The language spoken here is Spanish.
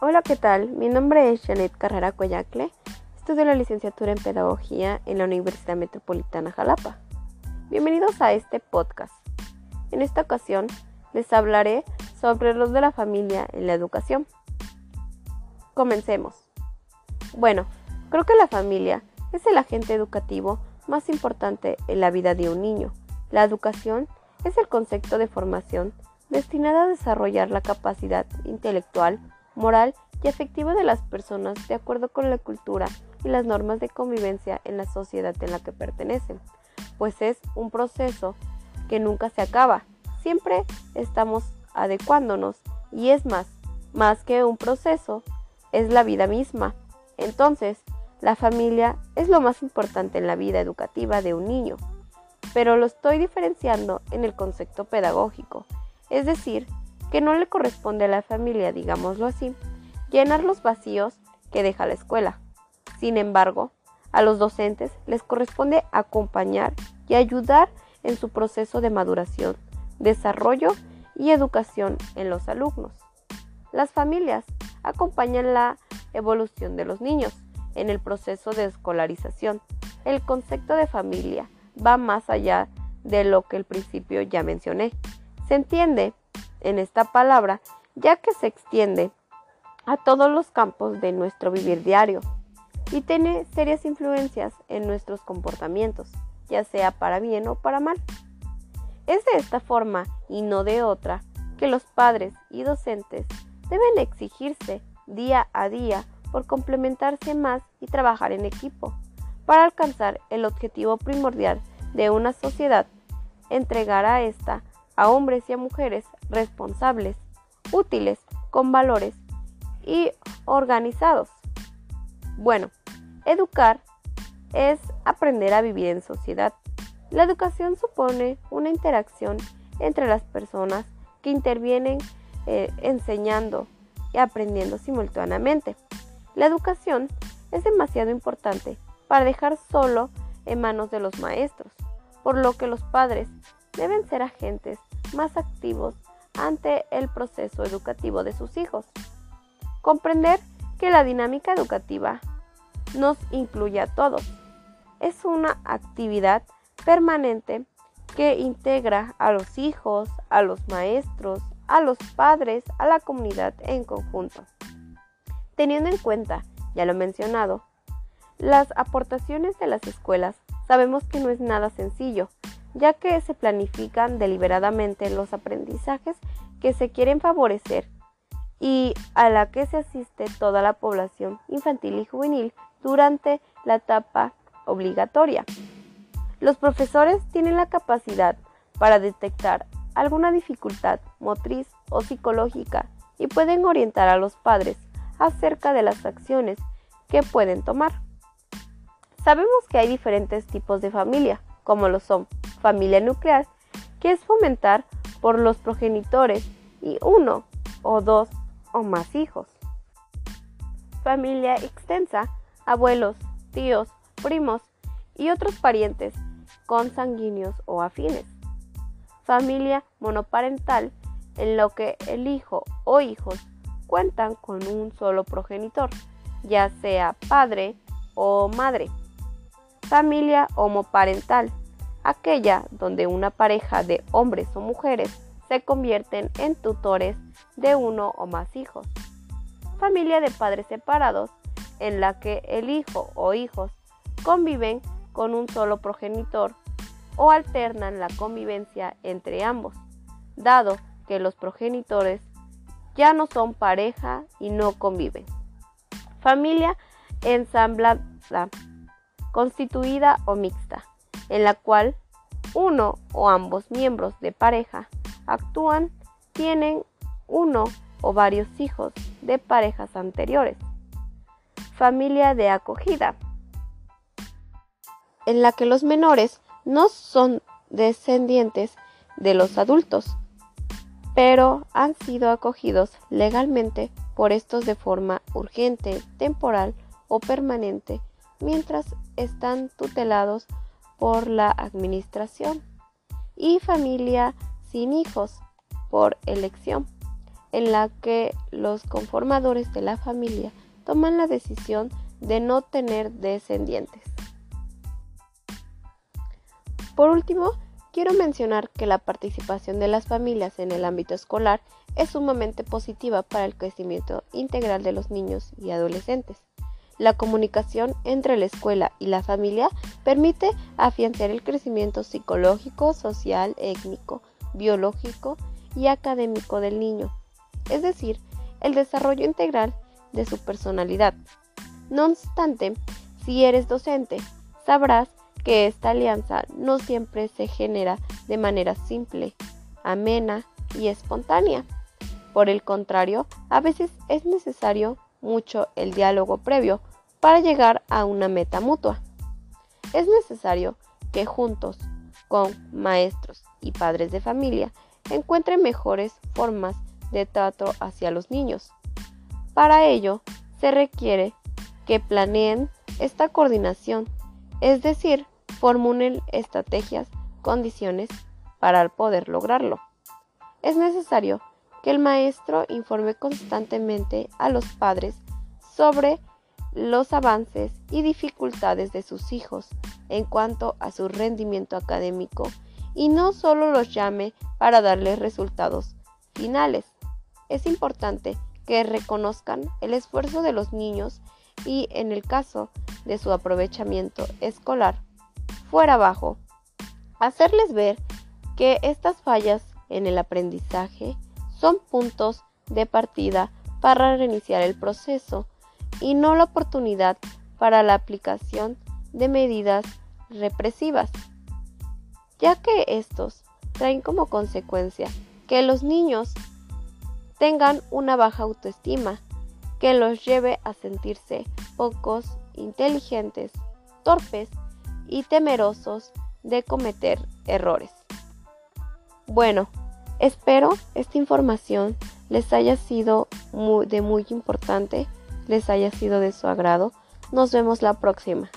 Hola, ¿qué tal? Mi nombre es Janet Carrera Coyacle. Estudio la licenciatura en Pedagogía en la Universidad Metropolitana Jalapa. Bienvenidos a este podcast. En esta ocasión les hablaré sobre el rol de la familia en la educación. Comencemos. Bueno, creo que la familia es el agente educativo más importante en la vida de un niño. La educación es el concepto de formación destinada a desarrollar la capacidad intelectual, moral y afectiva de las personas de acuerdo con la cultura y las normas de convivencia en la sociedad en la que pertenecen, pues es un proceso que nunca se acaba, siempre estamos adecuándonos y es más, más que un proceso, es la vida misma. Entonces, la familia es lo más importante en la vida educativa de un niño, pero lo estoy diferenciando en el concepto pedagógico, es decir, que no le corresponde a la familia, digámoslo así, llenar los vacíos que deja la escuela. Sin embargo, a los docentes les corresponde acompañar y ayudar en su proceso de maduración, desarrollo y educación en los alumnos. Las familias acompañan la evolución de los niños en el proceso de escolarización. El concepto de familia va más allá de lo que al principio ya mencioné. Se entiende en esta palabra ya que se extiende a todos los campos de nuestro vivir diario y tiene serias influencias en nuestros comportamientos, ya sea para bien o para mal. Es de esta forma y no de otra que los padres y docentes deben exigirse día a día por complementarse más y trabajar en equipo para alcanzar el objetivo primordial de una sociedad, entregar a esta a hombres y a mujeres responsables, útiles, con valores y organizados. Bueno, educar es aprender a vivir en sociedad. La educación supone una interacción entre las personas que intervienen eh, enseñando y aprendiendo simultáneamente. La educación es demasiado importante para dejar solo en manos de los maestros, por lo que los padres deben ser agentes más activos ante el proceso educativo de sus hijos. Comprender que la dinámica educativa nos incluye a todos. Es una actividad permanente que integra a los hijos, a los maestros, a los padres, a la comunidad en conjunto. Teniendo en cuenta, ya lo he mencionado, las aportaciones de las escuelas, sabemos que no es nada sencillo, ya que se planifican deliberadamente los aprendizajes que se quieren favorecer y a la que se asiste toda la población infantil y juvenil durante la etapa obligatoria. Los profesores tienen la capacidad para detectar alguna dificultad motriz o psicológica y pueden orientar a los padres acerca de las acciones que pueden tomar. Sabemos que hay diferentes tipos de familia, como lo son familia nuclear, que es fomentar por los progenitores y uno o dos o más hijos. Familia extensa, abuelos, tíos, primos y otros parientes consanguíneos o afines. Familia monoparental, en lo que el hijo o hijos cuentan con un solo progenitor, ya sea padre o madre. Familia homoparental, aquella donde una pareja de hombres o mujeres se convierten en tutores de uno o más hijos. Familia de padres separados, en la que el hijo o hijos conviven con un solo progenitor o alternan la convivencia entre ambos, dado que los progenitores ya no son pareja y no conviven. Familia ensamblada, constituida o mixta, en la cual uno o ambos miembros de pareja actúan, tienen uno o varios hijos de parejas anteriores. Familia de acogida, en la que los menores no son descendientes de los adultos, pero han sido acogidos legalmente por estos de forma urgente, temporal o permanente, mientras están tutelados por la administración y familia sin hijos por elección, en la que los conformadores de la familia toman la decisión de no tener descendientes. Por último, quiero mencionar que la participación de las familias en el ámbito escolar es sumamente positiva para el crecimiento integral de los niños y adolescentes. La comunicación entre la escuela y la familia permite afianzar el crecimiento psicológico, social, étnico, biológico y académico del niño, es decir, el desarrollo integral de su personalidad. No obstante, si eres docente, sabrás que esta alianza no siempre se genera de manera simple, amena y espontánea. Por el contrario, a veces es necesario mucho el diálogo previo para llegar a una meta mutua. Es necesario que juntos con maestros y padres de familia encuentren mejores formas de trato hacia los niños. Para ello, se requiere que planeen esta coordinación, es decir, formulen estrategias, condiciones para poder lograrlo. Es necesario que el maestro informe constantemente a los padres sobre los avances y dificultades de sus hijos en cuanto a su rendimiento académico y no solo los llame para darles resultados finales. Es importante que reconozcan el esfuerzo de los niños y en el caso de su aprovechamiento escolar fuera bajo, hacerles ver que estas fallas en el aprendizaje son puntos de partida para reiniciar el proceso y no la oportunidad para la aplicación de medidas represivas, ya que estos traen como consecuencia que los niños tengan una baja autoestima que los lleve a sentirse pocos, inteligentes, torpes y temerosos de cometer errores. Bueno, espero esta información les haya sido de muy importante les haya sido de su agrado. Nos vemos la próxima.